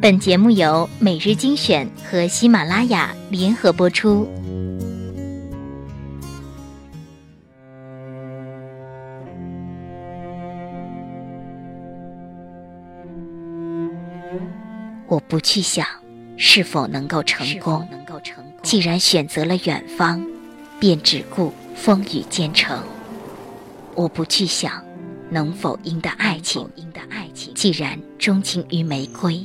本节目由每日精选和喜马拉雅联合播出。我不去想是否能够成功，既然选择了远方，便只顾风雨兼程。我不去想能否赢得爱情，既然钟情于玫瑰，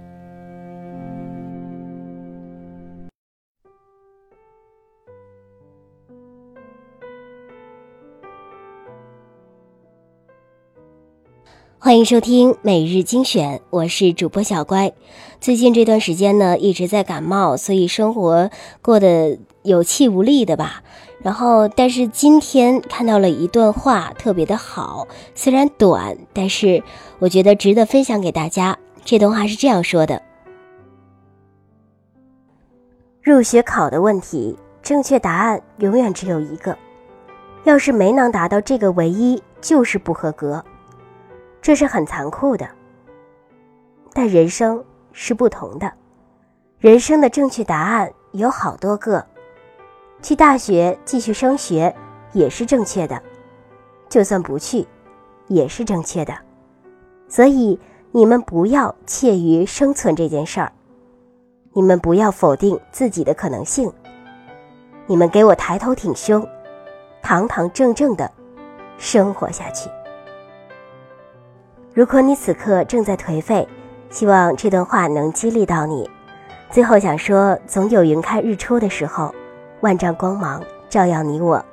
欢迎收听每日精选，我是主播小乖。最近这段时间呢，一直在感冒，所以生活过得。有气无力的吧，然后但是今天看到了一段话，特别的好，虽然短，但是我觉得值得分享给大家。这段话是这样说的：入学考的问题，正确答案永远只有一个，要是没能达到这个唯一，就是不合格，这是很残酷的。但人生是不同的，人生的正确答案有好多个。去大学继续升学也是正确的，就算不去，也是正确的。所以你们不要怯于生存这件事儿，你们不要否定自己的可能性，你们给我抬头挺胸，堂堂正正的生活下去。如果你此刻正在颓废，希望这段话能激励到你。最后想说，总有云开日出的时候。万丈光芒照耀你我。